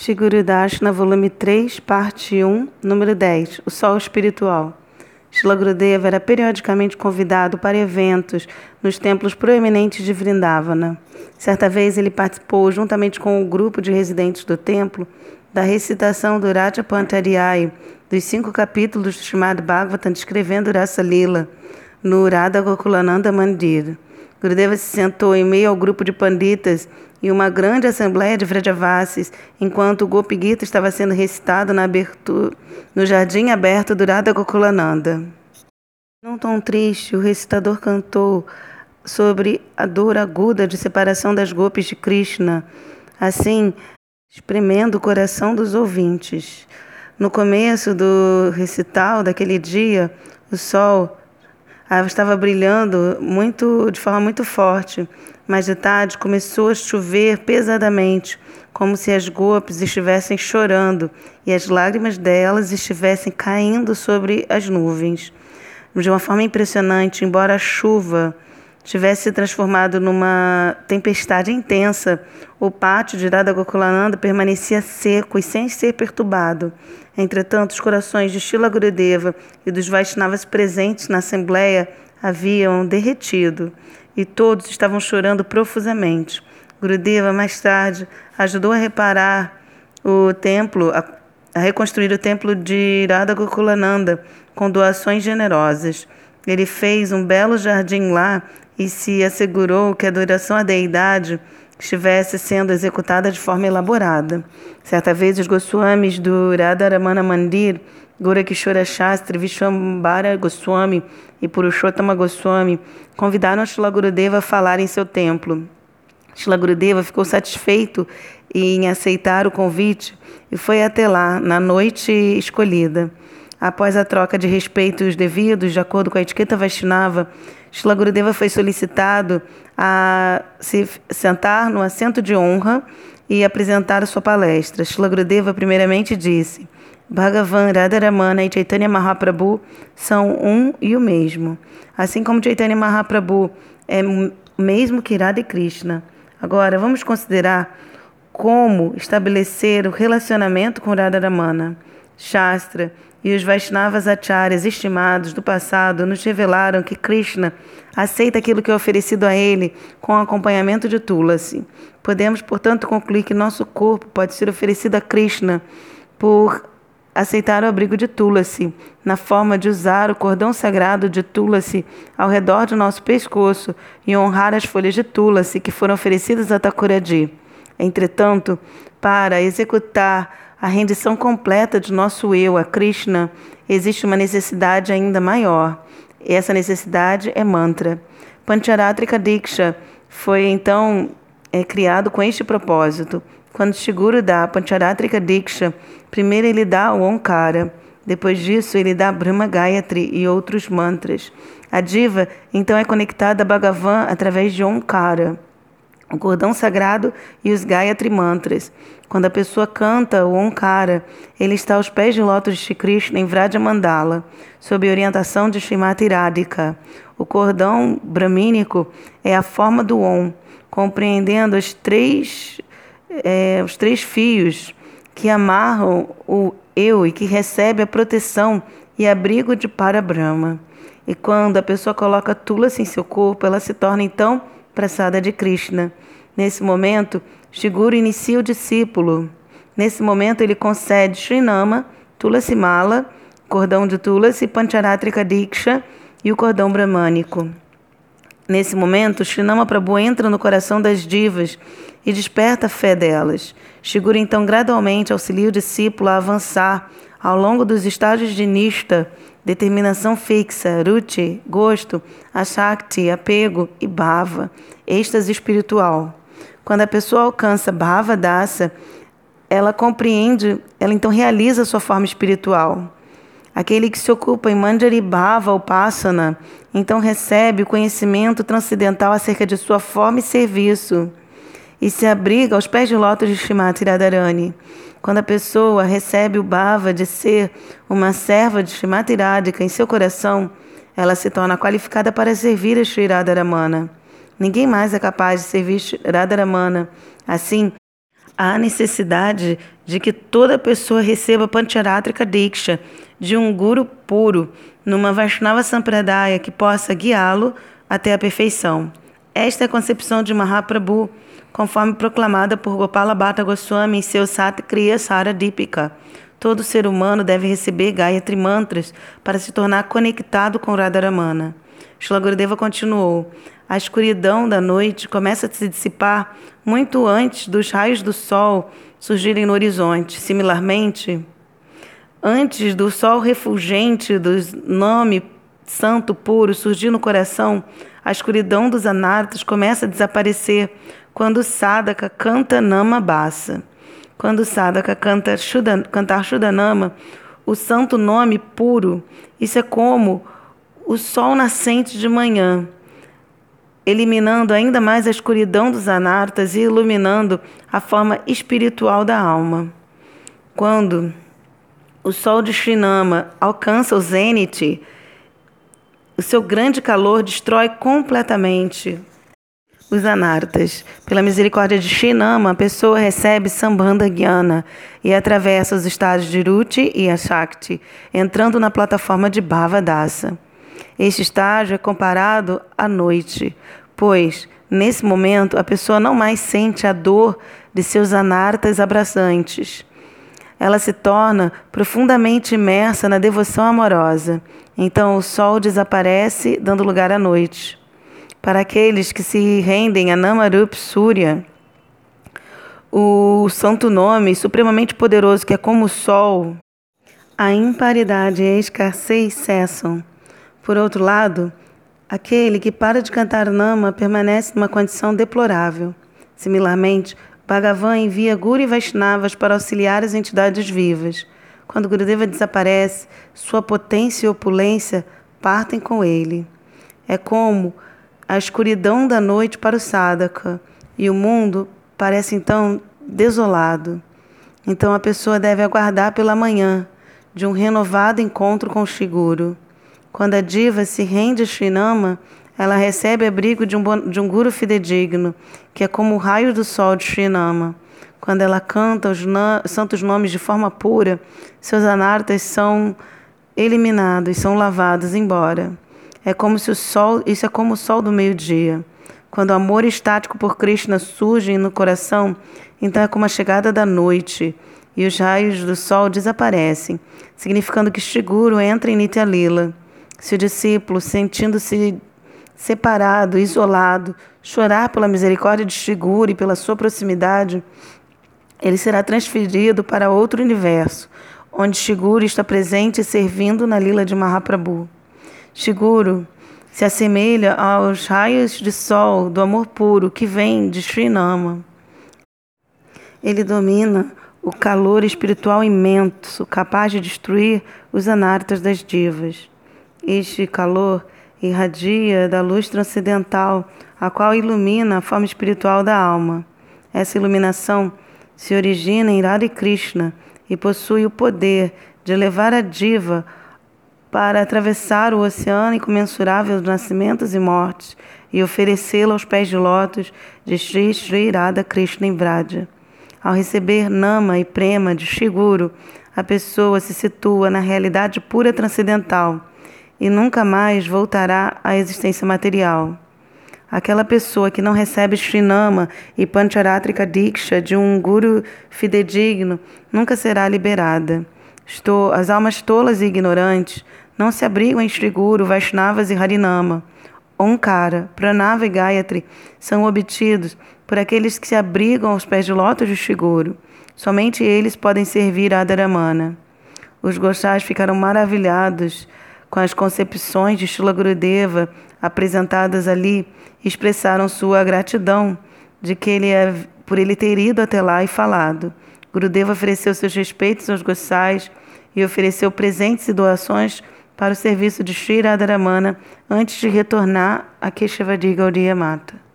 Shiguru Dashna, volume 3, parte 1, número 10, O Sol Espiritual. Shila Gurudeva era periodicamente convidado para eventos nos templos proeminentes de Vrindavana. Certa vez ele participou, juntamente com o grupo de residentes do templo, da recitação do Raja Pantariyai, dos cinco capítulos do Srimad Bhagavatam descrevendo Rasa Lila, no Radha Gokulananda Mandir. Gurudeva se sentou em meio ao grupo de panditas e uma grande assembleia de Vrajavasis, enquanto o Gopi Gita estava sendo recitado na abertura, no jardim aberto do Radha Gokulananda. Num tom triste, o recitador cantou sobre a dor aguda de separação das Gopis de Krishna, assim, espremendo o coração dos ouvintes. No começo do recital daquele dia, o sol estava brilhando muito de forma muito forte mais de tarde começou a chover pesadamente, como se as gopis estivessem chorando e as lágrimas delas estivessem caindo sobre as nuvens. De uma forma impressionante, embora a chuva tivesse se transformado numa tempestade intensa, o pátio de Radha Gokulananda permanecia seco e sem ser perturbado. Entretanto, os corações de Shila Gurudeva e dos Vaishnavas presentes na assembleia haviam derretido e todos estavam chorando profusamente. Gurudeva, mais tarde, ajudou a reparar o templo, a, a reconstruir o templo de Radha Gokulananda com doações generosas. Ele fez um belo jardim lá e se assegurou que a adoração à deidade estivesse sendo executada de forma elaborada. Certa vez, os Goswamis do Radharamana Mandir Gorakishora Shastri, Vishwambara Goswami e Purushottama Goswami convidaram Shila Gurudeva a falar em seu templo. Shila Gurudeva ficou satisfeito em aceitar o convite e foi até lá na noite escolhida. Após a troca de respeitos devidos, de acordo com a etiqueta Vaishnava, Shila Gurudeva foi solicitado a se sentar no assento de honra e apresentar a sua palestra. Shila Gurudeva primeiramente disse: Bhagavan, Radharamana e Chaitanya Mahaprabhu são um e o mesmo. Assim como Chaitanya Mahaprabhu é mesmo que Radha e Krishna. Agora, vamos considerar como estabelecer o relacionamento com Radharamana. Shastra e os Vaishnavas Acharyas estimados do passado nos revelaram que Krishna aceita aquilo que é oferecido a ele com acompanhamento de Tulasi. Podemos, portanto, concluir que nosso corpo pode ser oferecido a Krishna por aceitar o abrigo de Tulasi, na forma de usar o cordão sagrado de Tulasi ao redor do nosso pescoço e honrar as folhas de Tulasi que foram oferecidas a Thakuradi. Entretanto, para executar a rendição completa de nosso eu a Krishna, existe uma necessidade ainda maior. E essa necessidade é mantra. Pancharatrika Diksha foi então é, criado com este propósito. Quando Shiguro dá Pancharatrika Diksha, primeiro ele dá o Onkara, depois disso ele dá Brahma Gayatri e outros mantras. A diva então é conectada a Bhagavan através de Onkara, o cordão sagrado e os Gayatri mantras. Quando a pessoa canta o Onkara, ele está aos pés de lótus de Krishna em Vraja Mandala, sob orientação de Srimati Radhika. O cordão bramínico é a forma do Om, compreendendo as três é, os três fios que amarram o eu e que recebe a proteção e abrigo de Parabrahma. E quando a pessoa coloca Tulasi em seu corpo, ela se torna então praçada de Krishna. Nesse momento, Shiguro inicia o discípulo. Nesse momento, ele concede Srinama, Tulasi Mala, cordão de Tulasi, Pancharatrika Diksha e o cordão bramânico. Nesse momento, Srinama Prabhu entra no coração das divas e desperta a fé delas. Shigura então gradualmente auxilia o discípulo a avançar ao longo dos estágios de Nishta, determinação fixa, Ruchi, gosto, Ashakti, apego e Bhava, êxtase espiritual. Quando a pessoa alcança Bhava Dasa, ela compreende, ela então realiza a sua forma espiritual. Aquele que se ocupa em Manjari Bhava Upasana, então recebe o conhecimento transcendental acerca de sua forma e serviço e se abriga aos pés de lótus de Shrimati Radharani. Quando a pessoa recebe o bhava de ser uma serva de Shrimati Radhika em seu coração, ela se torna qualificada para servir a Shri Radharamana. Ninguém mais é capaz de servir Radharamana. Assim, há necessidade de que toda pessoa receba Pancharatrika Diksha de um guru puro, numa Vaishnava Sampradaya que possa guiá-lo até a perfeição. Esta é a concepção de Mahaprabhu, conforme proclamada por Gopala Bhatta Goswami em seu Satkriya Sara Deepika. Todo ser humano deve receber Gayatri Mantras para se tornar conectado com Radharamana. Shila Gurudeva continuou: A escuridão da noite começa a se dissipar muito antes dos raios do sol surgirem no horizonte. Similarmente, antes do sol refulgente do nome santo puro surgir no coração, a escuridão dos anartas começa a desaparecer quando o sadhaka canta Nama Bassa. Quando o sadhaka canta Shudan, cantar Shudanama, o santo nome puro, isso é como o sol nascente de manhã, eliminando ainda mais a escuridão dos anartas e iluminando a forma espiritual da alma. Quando o sol de Srinama alcança o zênite, o seu grande calor destrói completamente os anartas. Pela misericórdia de Shinama, a pessoa recebe Sambandha Gyana e atravessa os estádios de Ruti e Ashakti, entrando na plataforma de Bhavadasa. Este estágio é comparado à noite, pois, nesse momento, a pessoa não mais sente a dor de seus anartas abraçantes. Ela se torna profundamente imersa na devoção amorosa. Então o sol desaparece, dando lugar à noite para aqueles que se rendem a Namarup Surya, o santo nome supremamente poderoso que é como o sol, a imparidade e a escassez cessam. Por outro lado, aquele que para de cantar Nama permanece numa condição deplorável. Similarmente, Bhagavan envia Guru e Vaishnavas para auxiliar as entidades vivas. Quando Gurudeva desaparece, sua potência e opulência partem com ele. É como a escuridão da noite para o sadhaka e o mundo parece então desolado. Então a pessoa deve aguardar pela manhã de um renovado encontro com o Shiguro. Quando a diva se rende a Srinama, ela recebe abrigo de um, de um guru fidedigno, que é como o raio do sol de Srinama. Quando ela canta os santos nomes de forma pura, seus anartas são eliminados, são lavados embora. É como se o sol, isso é como o sol do meio-dia. Quando o amor estático por Krishna surge no coração, então é como a chegada da noite e os raios do sol desaparecem, significando que Shiguro entra em Nitya Lila. Se o discípulo, sentindo-se separado, isolado, chorar pela misericórdia de Shiguro e pela sua proximidade, ele será transferido para outro universo, onde Shiguro está presente e servindo na lila de Mahaprabhu. Shiguro se assemelha aos raios de sol do amor puro que vem de Srinama. Ele domina o calor espiritual imenso, capaz de destruir os anartas das divas. Este calor irradia da luz transcendental, a qual ilumina a forma espiritual da alma. Essa iluminação se origina em Radha Krishna e possui o poder de levar a diva para atravessar o oceano incomensurável dos nascimentos e mortes e oferecê-lo aos pés de lótus de Sri Sri Radha Krishna em Vraja. Ao receber Nama e Prema de Shiguru, a pessoa se situa na realidade pura transcendental e nunca mais voltará à existência material. Aquela pessoa que não recebe Srinama e Pancharatrika Diksha de um guru fidedigno nunca será liberada. Estou, as almas tolas e ignorantes não se abrigam em Sri Guru, Vaishnavas e Harinama. Onkara, Pranava e Gayatri são obtidos por aqueles que se abrigam aos pés de lótus de Sri Guru. Somente eles podem servir a Dharamana. Os Goshas ficaram maravilhados com as concepções de Shila Gurudeva apresentadas ali expressaram sua gratidão de que ele é, por ele ter ido até lá e falado. Gurudeva ofereceu seus respeitos aos Gosais e ofereceu presentes e doações para o serviço de Sri Radharamana antes de retornar a Keshavadi Gaudiya Mata.